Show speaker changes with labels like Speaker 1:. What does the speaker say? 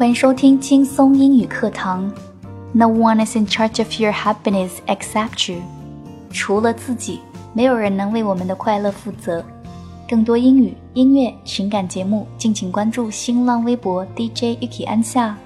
Speaker 1: 欢迎收听轻松英语课堂。No one is in charge of your happiness except you。除了自己，没有人能为我们的快乐负责。更多英语、音乐、情感节目，敬请关注新浪微博 DJ Yuki 安夏。